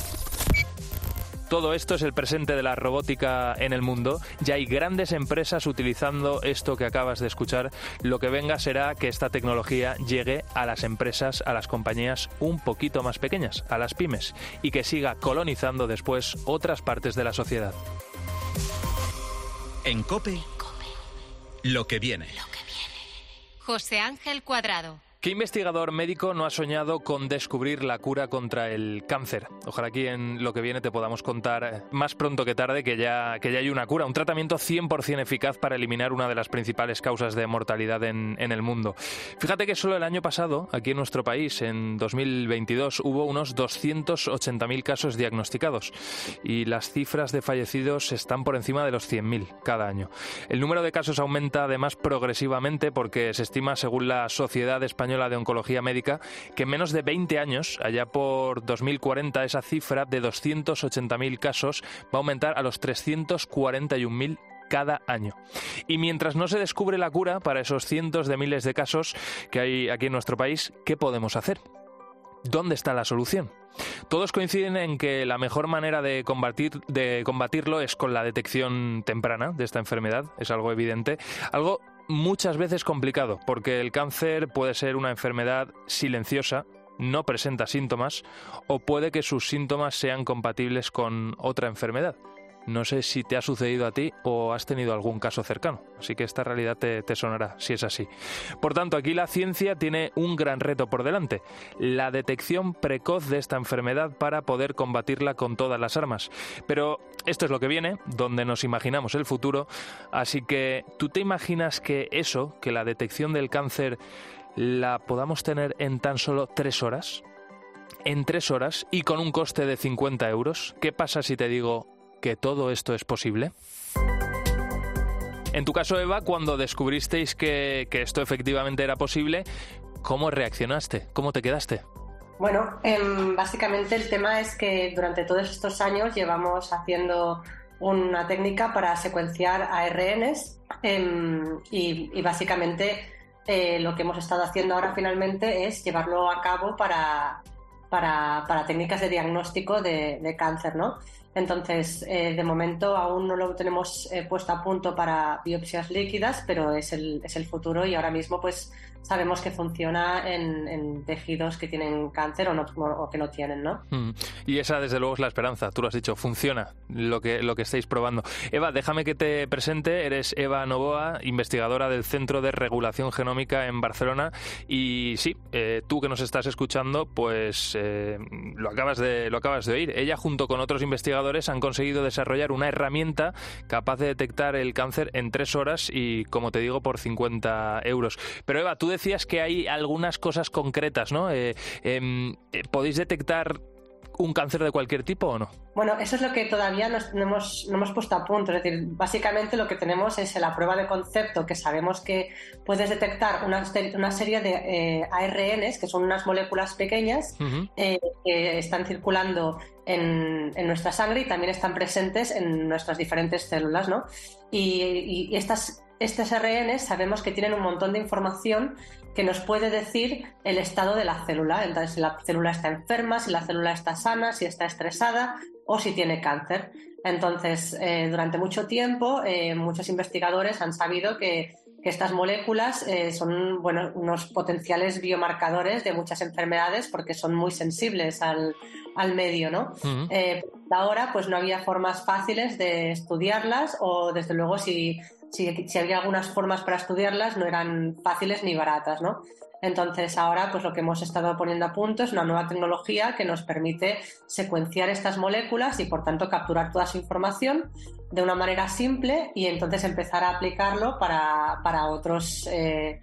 Todo esto es el presente de la robótica en el mundo. Ya hay grandes empresas utilizando esto que acabas de escuchar. Lo que venga será que esta tecnología llegue a las empresas, a las compañías un poquito más pequeñas, a las pymes, y que siga colonizando después otras partes de la sociedad. En COPE, lo que viene. José Ángel Cuadrado. ¿Qué investigador médico no ha soñado con descubrir la cura contra el cáncer? Ojalá aquí en lo que viene te podamos contar más pronto que tarde que ya, que ya hay una cura, un tratamiento 100% eficaz para eliminar una de las principales causas de mortalidad en, en el mundo. Fíjate que solo el año pasado, aquí en nuestro país, en 2022, hubo unos 280.000 casos diagnosticados y las cifras de fallecidos están por encima de los 100.000 cada año. El número de casos aumenta además progresivamente porque se estima, según la Sociedad Española de Oncología Médica que en menos de 20 años, allá por 2040, esa cifra de 280.000 casos va a aumentar a los 341.000 cada año. Y mientras no se descubre la cura para esos cientos de miles de casos que hay aquí en nuestro país, ¿qué podemos hacer? ¿Dónde está la solución? Todos coinciden en que la mejor manera de, combatir, de combatirlo es con la detección temprana de esta enfermedad, es algo evidente, algo muchas veces complicado, porque el cáncer puede ser una enfermedad silenciosa, no presenta síntomas, o puede que sus síntomas sean compatibles con otra enfermedad. No sé si te ha sucedido a ti o has tenido algún caso cercano, así que esta realidad te, sonará si es así. Por tanto, aquí la ciencia tiene un gran reto por delante, la detección precoz de esta enfermedad para poder combatirla con todas las armas. Pero esto es lo que viene, donde nos imaginamos el futuro, así que tú te imaginas que eso, que la detección del cáncer la podamos tener en tan solo tres horas en tres horas y con un coste de 50 euros. ¿Qué pasa si te digo que todo esto es posible? En tu caso, Eva, cuando descubristeis que, esto efectivamente era posible, ¿cómo reaccionaste? ¿Cómo te quedaste? Bueno, em, básicamente el tema es que durante todos estos años llevamos haciendo una técnica para secuenciar ARNs em, y, básicamente eh, lo que hemos estado haciendo ahora finalmente es llevarlo a cabo para, para, técnicas de diagnóstico de, de cáncer, ¿no? Entonces, eh, de momento aún no lo tenemos eh, puesto a punto para biopsias líquidas, pero es el, es el futuro y ahora mismo pues sabemos que funciona en, tejidos que tienen cáncer o, no, o que no tienen, ¿no? Mm. Y esa desde luego es la esperanza, tú lo has dicho, funciona lo que, lo que estáis probando. Eva, déjame que te presente, eres Eva Novoa, investigadora del Centro de Regulación Genómica en Barcelona y sí, eh, tú que nos estás escuchando, pues lo, acabas de, lo acabas de oír. Ella junto con otros investigadores han conseguido desarrollar una herramienta capaz de detectar el cáncer en tres horas y, como te digo, por 50 euros. Pero Eva, tú decías que hay algunas cosas concretas, ¿no? Eh, em, eh, ¿Podéis detectar un cáncer de cualquier tipo o no? Bueno, eso es lo que todavía no, hemos, no, hemos, puesto a punto. Es decir, básicamente lo que tenemos es la prueba de concepto, que sabemos que puedes detectar una, una serie de eh, ARNs, que son unas moléculas pequeñas eh, que están circulando en, en, nuestra sangre y también están presentes en nuestras diferentes células, ¿no? Y, y estas, estas ARNs sabemos que tienen un montón de información que nos puede decir el estado de la célula. Entonces, si la célula está enferma, si la célula está sana, si está estresada o si tiene cáncer. Entonces, eh, durante mucho tiempo, eh, muchos investigadores han sabido que, estas moléculas eh, son bueno, unos potenciales biomarcadores de muchas enfermedades porque son muy sensibles al, medio. ¿no? ahora, pues no había formas fáciles de estudiarlas o, desde luego, si si, había algunas formas para estudiarlas, no eran fáciles ni baratas, ¿no? Entonces ahora pues lo que hemos estado poniendo a punto es una nueva tecnología que nos permite secuenciar estas moléculas y por tanto capturar toda su información de una manera simple y entonces empezar a aplicarlo para, para otros eh,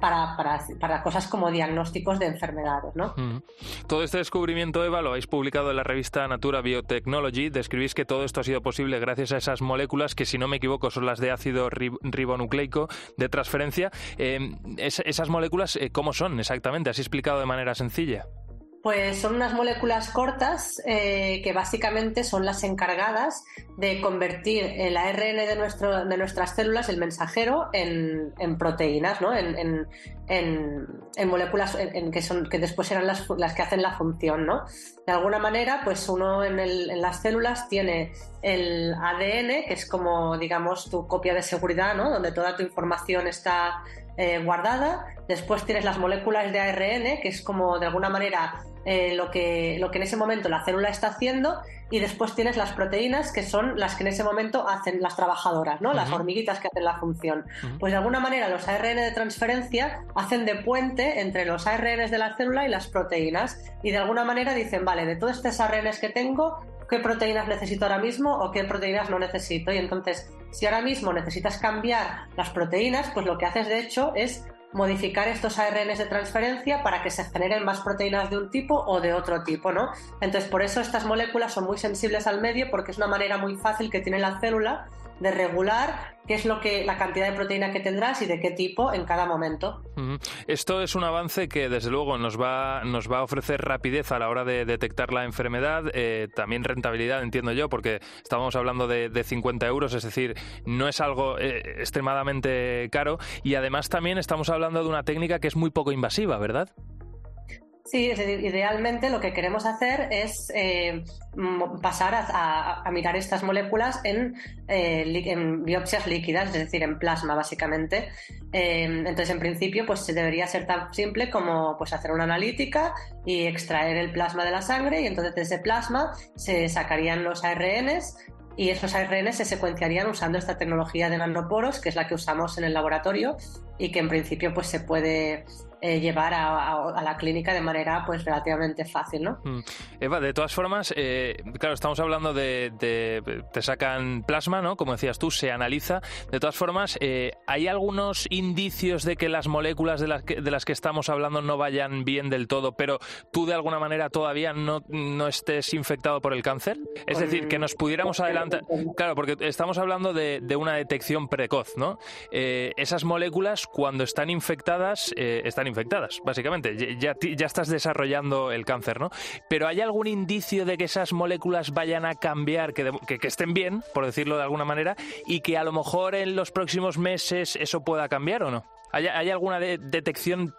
para, para, para, cosas como diagnósticos de enfermedades. ¿no? Mm. Todo este descubrimiento, Eva, lo habéis publicado en la revista Natura Biotechnology. Describís que todo esto ha sido posible gracias a esas moléculas que, si no me equivoco, son las de ácido ribonucleico de transferencia. Eh, esas moléculas, eh, ¿cómo son exactamente? ¿Has explicado de manera sencilla? Pues son unas moléculas cortas eh, que básicamente son las encargadas de convertir el ARN de, nuestro, de nuestras células, el mensajero, en, proteínas, ¿no? en, moléculas que, son, que después serán las, que hacen la función. ¿no? De alguna manera, pues uno en, las células tiene el ADN, que es como, digamos, tu copia de seguridad, ¿no? donde toda tu información está eh, guardada. Después tienes las moléculas de ARN, que es como de alguna manera eh, lo, que, lo que en ese momento la célula está haciendo. y después tienes las proteínas que son las que en ese momento hacen las trabajadoras, ¿no? Las hormiguitas que hacen la función. Pues de alguna manera los ARN de transferencia hacen de puente entre los ARN de la célula y las proteínas y de alguna manera dicen, vale, de todos estos ARN que tengo, ¿qué proteínas necesito ahora mismo o qué proteínas no necesito? Y entonces, si ahora mismo necesitas cambiar las proteínas, pues lo que haces de hecho es modificar estos ARNs de transferencia para que se generen más proteínas de un tipo o de otro tipo, ¿no? Entonces, por eso estas moléculas son muy sensibles al medio porque es una manera muy fácil que tiene la célula de regular qué es lo que la cantidad de proteína que tendrás y de qué tipo en cada momento. Esto es un avance que desde luego nos va nos va a ofrecer rapidez a la hora de detectar la enfermedad, eh, también rentabilidad entiendo yo, porque estábamos hablando de, 50 euros, es decir, no es algo eh, extremadamente caro y además también estamos hablando de una técnica que es muy poco invasiva, ¿verdad? Sí, es decir, idealmente lo que queremos hacer es eh, pasar a, mirar estas moléculas en, eh, en, biopsias líquidas, es decir, en plasma, básicamente. Eh, entonces, en principio, pues debería ser tan simple como pues, hacer una analítica y extraer el plasma de la sangre y entonces de ese plasma se sacarían los ARNs y esos ARN se secuenciarían usando esta tecnología de nanoporos, que es la que usamos en el laboratorio y que en principio pues se puede eh, llevar a, la clínica de manera pues relativamente fácil, ¿no? Mm. Eva, de todas formas, eh, claro, estamos hablando de, te sacan plasma, ¿no? Como decías tú, se analiza. De todas formas, eh, ¿hay algunos indicios de que las moléculas de las que, de las que estamos hablando no vayan bien del todo, pero tú de alguna manera todavía no, no estés infectado por el cáncer? Es decir, que nos pudiéramos adelantar. Claro, porque estamos hablando de, una detección precoz, ¿no? esas moléculas, cuando están infectadas, están infectadas, básicamente. Ya, ya estás desarrollando el cáncer, ¿no? Pero ¿hay algún indicio de que esas moléculas vayan a cambiar, que, que, estén bien, por decirlo de alguna manera, y que a lo mejor en los próximos meses eso pueda cambiar o no? ¿Hay, hay alguna detección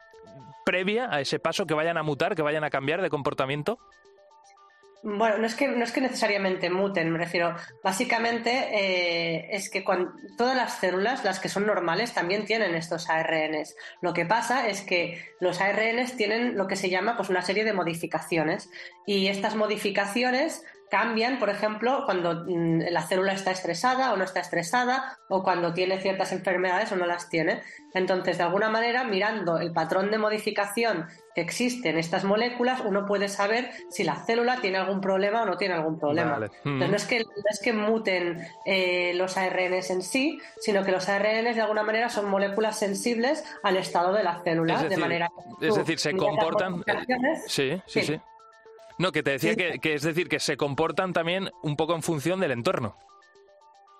previa a ese paso que vayan a mutar, que vayan a cambiar de comportamiento? Bueno, no es que, no es que necesariamente muten, me refiero. Básicamente eh, es que todas las células, las que son normales, también tienen estos ARNs. Lo que pasa es que los ARNs tienen lo que se llama pues, una serie de modificaciones. Y estas modificaciones cambian, por ejemplo, cuando mm, la célula está estresada o no está estresada, o cuando tiene ciertas enfermedades o no las tiene. Entonces, de alguna manera, mirando el patrón de modificación que existe en estas moléculas, uno puede saber si la célula tiene algún problema o no tiene algún problema. Entonces, no es que, es que muten eh, los ARNs en sí, sino que los ARNs de alguna manera son moléculas sensibles al estado de la célula, de manera es decir, se comportan. Sí, sí, sí. No, que te decía que, es decir, que se comportan también un poco en función del entorno.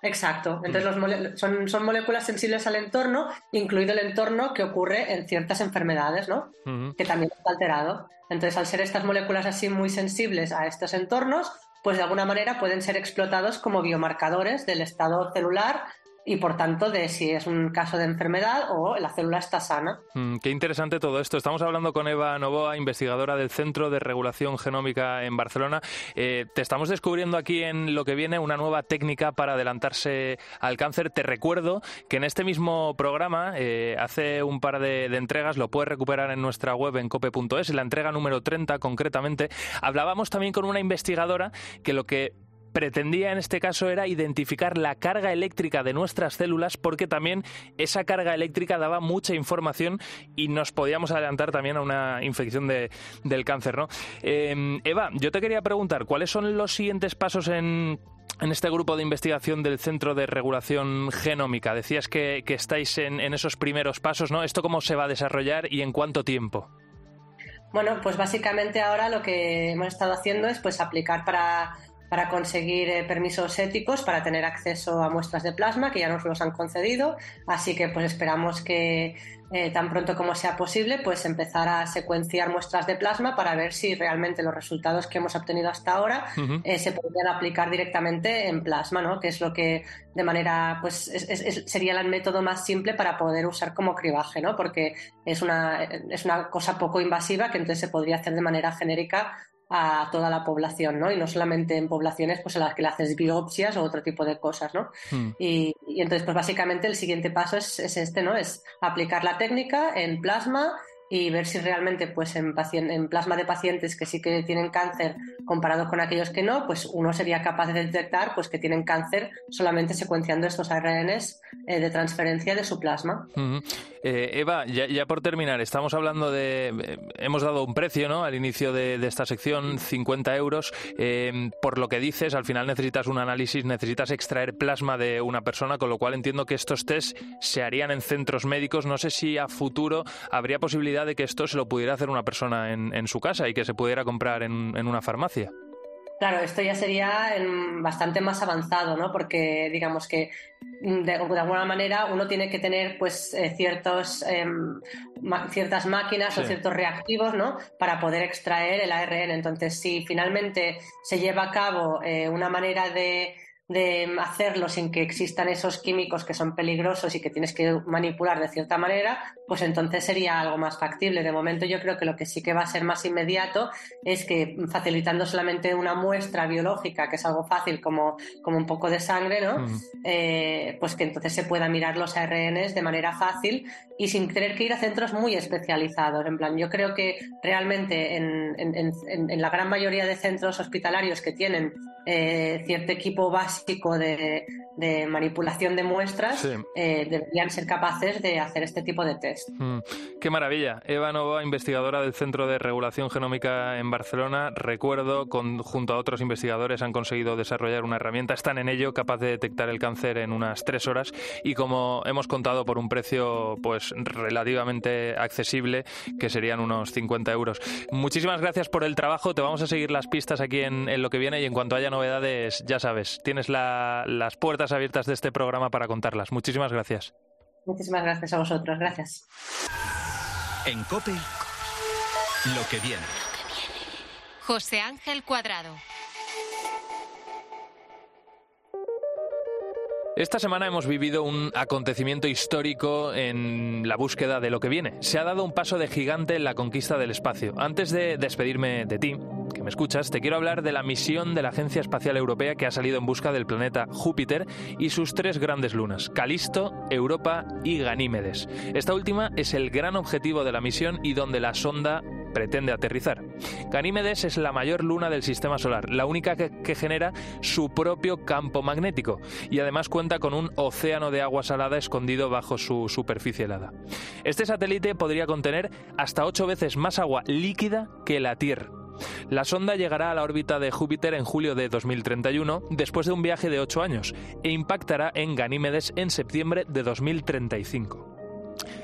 Exacto. Entonces los son, son, moléculas sensibles al entorno, incluido el entorno que ocurre en ciertas enfermedades, ¿no? Que también está alterado. Entonces, al ser estas moléculas así muy sensibles a estos entornos, pues de alguna manera pueden ser explotados como biomarcadores del estado celular y por tanto de si es un caso de enfermedad o la célula está sana. Mm, qué interesante todo esto. Estamos hablando con Eva Novoa, investigadora del Centro de Regulación Genómica en Barcelona. Eh, te estamos descubriendo aquí en lo que viene una nueva técnica para adelantarse al cáncer. Te recuerdo que en este mismo programa, eh, hace un par de, de, entregas, lo puedes recuperar en nuestra web en cope.es, la entrega número 30 concretamente, hablábamos también con una investigadora que lo que pretendía en este caso era identificar la carga eléctrica de nuestras células porque también esa carga eléctrica daba mucha información y nos podíamos adelantar también a una infección de, del cáncer. ¿no? Em, Eva, yo te quería preguntar, ¿cuáles son los siguientes pasos en, en este grupo de investigación del Centro de Regulación Genómica? Decías que, estáis en, en esos primeros pasos, ¿no? ¿Esto cómo se va a desarrollar y en cuánto tiempo? Bueno, pues básicamente ahora lo que hemos estado haciendo es pues aplicar para para conseguir eh, permisos éticos para tener acceso a muestras de plasma que ya nos los han concedido. Así que pues esperamos que eh, tan pronto como sea posible pues empezar a secuenciar muestras de plasma para ver si realmente los resultados que hemos obtenido hasta ahora eh, se podrían aplicar directamente en plasma, ¿no? Que es lo que de manera pues sería el método más simple para poder usar como cribaje, ¿no? Porque es una, es una cosa poco invasiva que entonces se podría hacer de manera genérica a toda la población, ¿no? Y no solamente en poblaciones pues en las que le haces biopsias o otro tipo de cosas, ¿no? Hmm. Y, entonces, pues básicamente el siguiente paso es, este, ¿no? Es aplicar la técnica en plasma y ver si realmente pues en, en plasma de pacientes que sí que tienen cáncer comparado con aquellos que no, pues uno sería capaz de detectar pues que tienen cáncer solamente secuenciando estos ARNs eh, de transferencia de su plasma. Eh, Eva, ya, por terminar, estamos hablando de, eh, hemos dado un precio ¿no? al inicio de, esta sección, 50 euros. por lo que dices, al final necesitas un análisis, necesitas extraer plasma de una persona, con lo cual entiendo que estos test se harían en centros médicos. No sé si a futuro habría posibilidad de que esto se lo pudiera hacer una persona en, su casa y que se pudiera comprar en una farmacia. Claro, esto ya sería bastante más avanzado, ¿no? Porque digamos que mm, de, alguna manera uno tiene que tener pues eh, ciertos em, ciertas máquinas o ciertos reactivos, ¿no? Para poder extraer el ARN. Entonces, si finalmente se lleva a cabo eh, una manera de de hacerlo sin que existan esos químicos que son peligrosos y que tienes que manipular de cierta manera, pues entonces sería algo más factible. De momento yo creo que lo que sí que va a ser más inmediato es que facilitando solamente una muestra biológica, que es algo fácil como, como un poco de sangre, ¿no? Eh, pues que entonces se pueda mirar los ARNs de manera fácil y sin tener que ir a centros muy especializados. En plan, yo creo que realmente en, en la gran mayoría de centros hospitalarios que tienen eh, cierto equipo básico de, manipulación de muestras, eh, deberían ser capaces de hacer este tipo de test. Mm, qué maravilla. Eva Nova, investigadora del Centro de Regulación Genómica en Barcelona. Recuerdo, con, junto a otros investigadores, han conseguido desarrollar una herramienta, están en ello, capaz de detectar el cáncer en unas tres horas y como hemos contado por un precio pues relativamente accesible, que serían unos 50 euros. Muchísimas gracias por el trabajo. Te vamos a seguir las pistas aquí en, en lo que viene y en cuanto haya novedades, ya sabes, tienes las puertas abiertas de este programa para contarlas. Muchísimas gracias. Muchísimas gracias a vosotros. Gracias. En COPE, lo que viene. José Ángel Cuadrado. Esta semana hemos vivido un acontecimiento histórico en la búsqueda de lo que viene. Se ha dado un paso de gigante en la conquista del espacio. Antes de despedirme de ti, que me escuchas, te quiero hablar de la misión de la Agencia Espacial Europea que ha salido en busca del planeta Júpiter y sus tres grandes lunas, Calisto, Europa y Ganímedes. Esta última es el gran objetivo de la misión y donde la sonda pretende aterrizar. Ganímedes es la mayor luna del sistema solar, la única que, genera su propio campo magnético y además cuenta con un océano de agua salada escondido bajo su superficie helada. Este satélite podría contener hasta ocho veces más agua líquida que la Tierra. La sonda llegará a la órbita de Júpiter en julio de 2031, después de un viaje de ocho años, e impactará en Ganímedes en septiembre de 2035.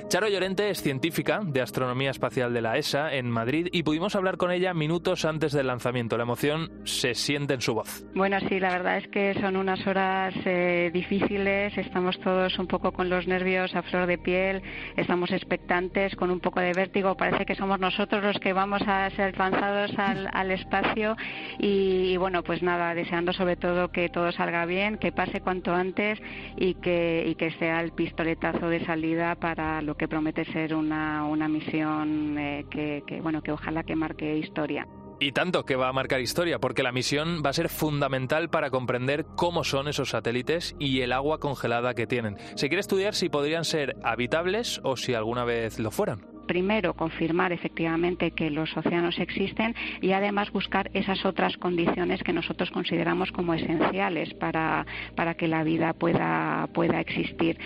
Charo Llorente es científica de astronomía espacial de la ESA en Madrid y pudimos hablar con ella minutos antes del lanzamiento. La emoción se siente en su voz. Bueno, sí, la verdad es que son unas horas eh, difíciles. Estamos todos un poco con los nervios a flor de piel, estamos expectantes, con un poco de vértigo. Parece que somos nosotros los que vamos a ser lanzados al, espacio y, bueno, pues nada, deseando sobre todo que todo salga bien, que pase cuanto antes y que, y que sea el pistoletazo de salida para lo que promete ser una, una misión eh, que, que, bueno, que ojalá que marque historia. Y tanto que va a marcar historia, porque la misión va a ser fundamental para comprender cómo son esos satélites y el agua congelada que tienen. Se quiere estudiar si podrían ser habitables o si alguna vez lo fueran primero confirmar efectivamente que los océanos existen y además buscar esas otras condiciones que nosotros consideramos como esenciales para, para que la vida pueda, pueda existir.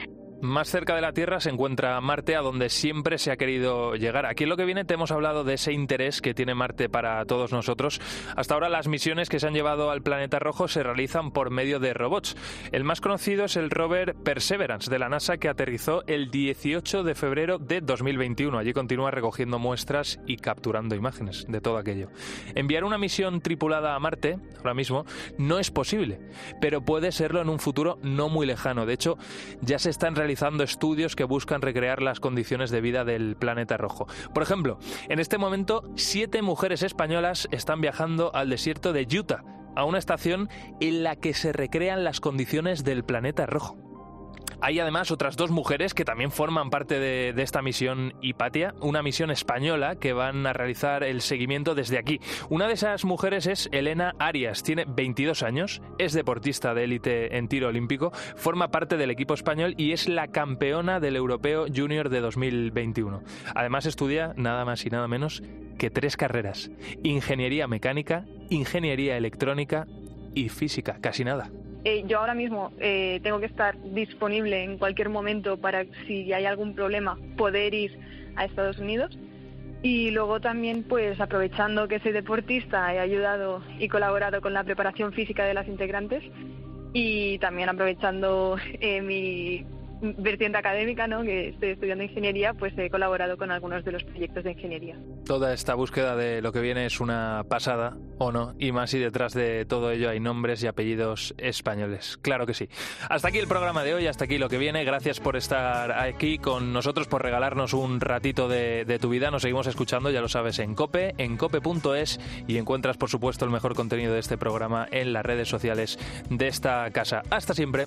Más cerca de la Tierra se encuentra Marte, a donde siempre se ha querido llegar. Aquí en lo que viene te hemos hablado de ese interés que tiene Marte para todos nosotros. Hasta ahora las misiones que se han llevado al planeta rojo se realizan por medio de robots. El más conocido es el rover Perseverance de la NASA que aterrizó el 18 de febrero de 2021. Allí continúa recogiendo muestras y capturando imágenes de todo aquello. Enviar una misión tripulada a Marte ahora mismo no es posible, pero puede serlo en un futuro no muy lejano. De hecho, ya se están realizando realizando estudios que buscan recrear las condiciones de vida del planeta rojo. Por ejemplo, en este momento, siete mujeres españolas están viajando al desierto de Utah, a una estación en la que se recrean las condiciones del planeta rojo. Hay además otras dos mujeres que también forman parte de, esta misión Hipatia, una misión española que van a realizar el seguimiento desde aquí. Una de esas mujeres es Elena Arias, tiene 22 años, es deportista de élite en tiro olímpico, forma parte del equipo español y es la campeona del Europeo Junior de 2021. Además estudia nada más y nada menos que tres carreras, ingeniería mecánica, ingeniería electrónica y física, casi nada. Eh, yo ahora mismo eh, tengo que estar disponible en cualquier momento para, si hay algún problema, poder ir a Estados Unidos. Y luego también, pues aprovechando que soy deportista, he ayudado y colaborado con la preparación física de las integrantes y también aprovechando eh, mi vertiente académica, ¿no? que estoy estudiando ingeniería, pues he colaborado con algunos de los proyectos de ingeniería. Toda esta búsqueda de lo que viene es una pasada, ¿o no? Y más si detrás de todo ello hay nombres y apellidos españoles. Claro que sí. Hasta aquí el programa de hoy, hasta aquí lo que viene. Gracias por estar aquí con nosotros, por regalarnos un ratito de, de tu vida. Nos seguimos escuchando, ya lo sabes, en Cope, en cope.es y encuentras, por supuesto, el mejor contenido de este programa en las redes sociales de esta casa. Hasta siempre.